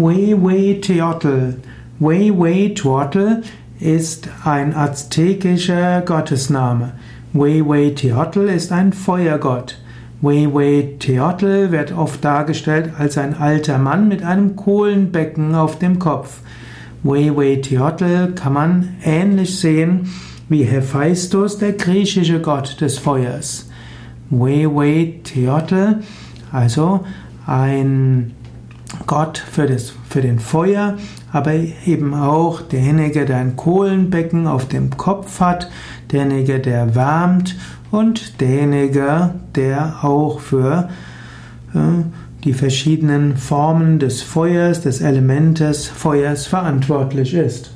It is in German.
Wei Wei Teotl. Wei Wei Teotl ist ein aztekischer Gottesname. Wei Wei Teotl ist ein Feuergott. Wei Wei Teotl wird oft dargestellt als ein alter Mann mit einem Kohlenbecken auf dem Kopf. Wei Wei Teotl kann man ähnlich sehen wie Hephaistos, der griechische Gott des Feuers. Wei Wei Teotl, also ein Gott für, das, für den Feuer, aber eben auch derjenige, der ein Kohlenbecken auf dem Kopf hat, derjenige, der wärmt und derjenige, der auch für äh, die verschiedenen Formen des Feuers, des Elementes Feuers verantwortlich ist.